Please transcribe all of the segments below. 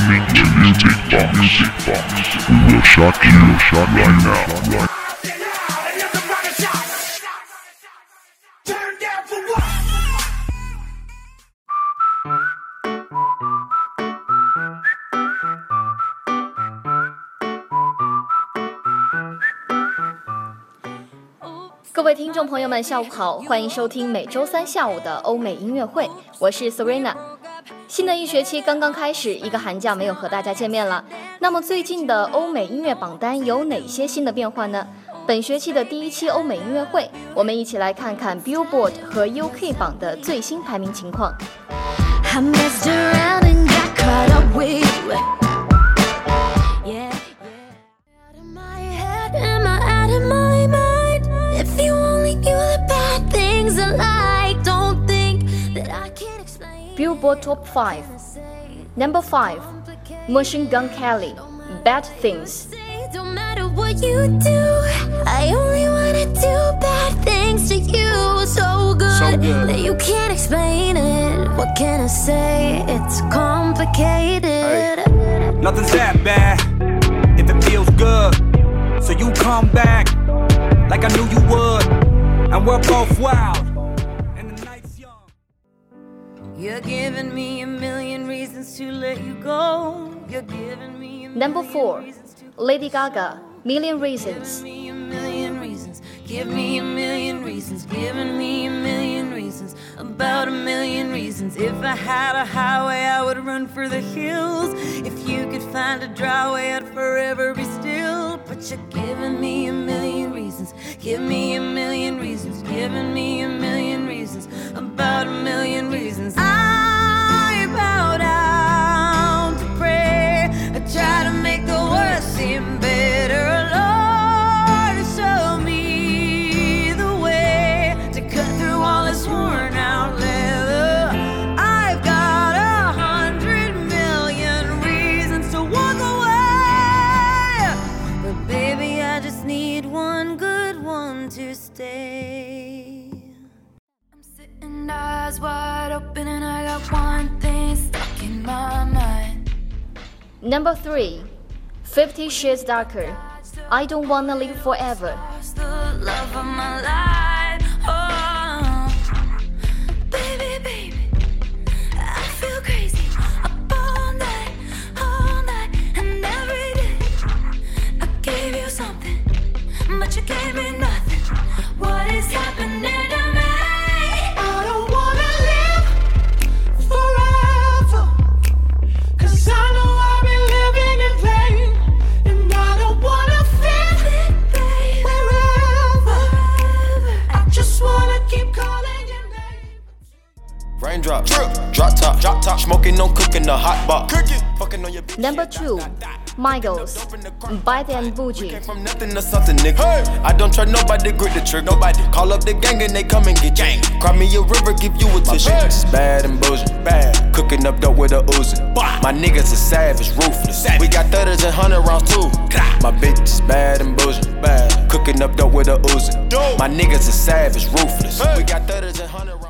Listening to Music Box. Music Box. We will shock you, shock right now. Right Oops. 各位听众朋友们，下午好，欢迎收听每周三下午的欧美音乐会，我是 Serena。新的一学期刚刚开始，一个寒假没有和大家见面了。那么最近的欧美音乐榜单有哪些新的变化呢？本学期的第一期欧美音乐会，我们一起来看看 Billboard 和 UK 榜的最新排名情况。I Billboard Top 5 Number 5 Machine Gun Kelly Bad Things Don't matter what you do, I only wanna do bad things to you. So good, So good. that you can't explain it. What can I say? It's complicated. Nothing's that bad if it feels good. So you come back like I knew you would. And we're both wild. Number million 4 reasons to let you go. Lady Gaga Million Reasons Giving me a million reasons. Give me a million reasons. Giving me a million reasons. About a million reasons. If I had a highway, I would run for the hills. If you could find a dry way, I'd forever be still. But you're giving me a million reasons. Give me a million reasons. Giving me a million reasons. About a million reasons. I bow down to pray. I try to make the worst seem better. Lord, show me the way to cut through all this worn out leather. I've got a hundred million reasons to walk away. But baby, I just need one good one to stay. Eyes wide open and I got one thing stuck in my mind. Number 3 Fifty Shades Darker. I Don't Wanna Live Forever. Lost the love of Raindrop, drip, drop top, drop top, smoking, no cooking, the hot box. Cooking, fucking on your bitch. Number 2 Migos Bad and Boujee Came from nothing to something, nigga. Hey. I don't try nobody, grip the trick. Nobody call up the gang and they come and get gang. Cry me a river, give you a tissue. My bitch bad and bullshit, bad. Cooking up dope with a Uzi. My niggas are savage, ruthless. We got thudders and hundred rounds too. My bitch is bad and bullshit, bad. Cooking up dope with a Uzi. My niggas are savage, ruthless. We got thudders and hundred rounds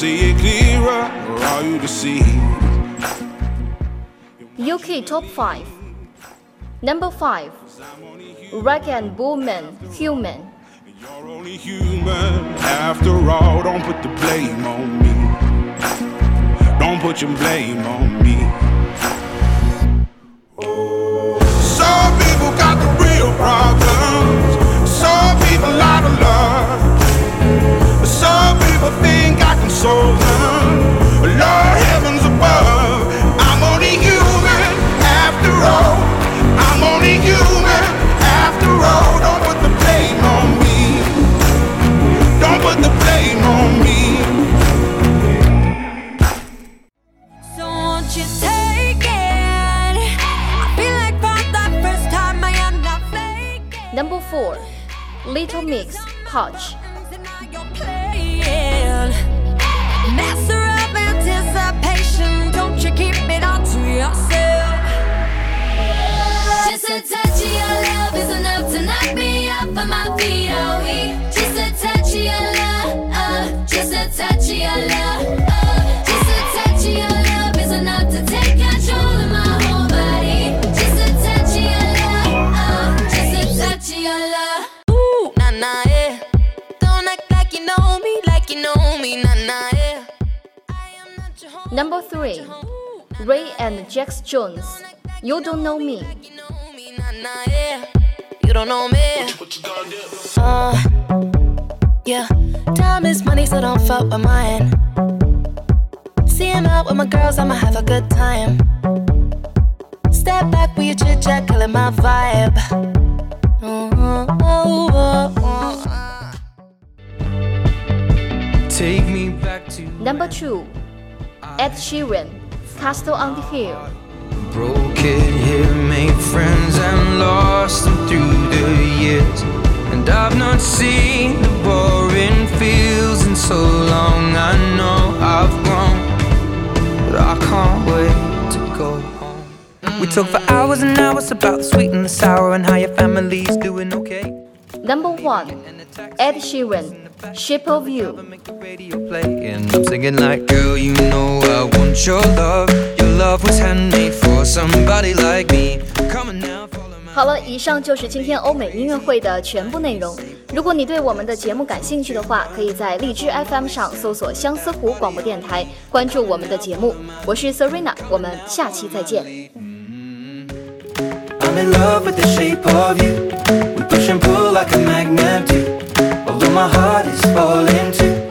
See it clearer, or are you deceived? UK Top 5 Number 5 Rag'n'Bone Man Human You're only human after all. Don't put the blame on me. Don't put your blame on me. Number four, Little Mix, Touch. Home. Three, Raye and Jax Jones, You Don't Know Me. You know me, nah, nah, yeah. You don't know me. Uh, yeah. Time is money, so don't fuck with mine. Seeing out with my girls, I'ma have a good time. Step back with your chit chat, killing my vibe. Oh, oh, oh. Take me back to Number two, Ed Sheeran, Castle on the Hill. broke it here, made friends and lost them through the years. And I've not seen the boring fields in so long. I know I've grown, but I can't wait to go home. We talk for hours and hours about the sweet and the sour and how your family's doing okay. Number one, Ed Sheeran, Shape of You. 好了，以上就是今天欧美音乐会的全部内容。如果你对我们的节目感兴趣的话，可以在荔枝 FM 上搜索相思湖广播电台，关注我们的节目。我是 Serena，我们下期再见。I'm in love with the shape of you. We push and pull like a magnet do. Although my heart is falling too.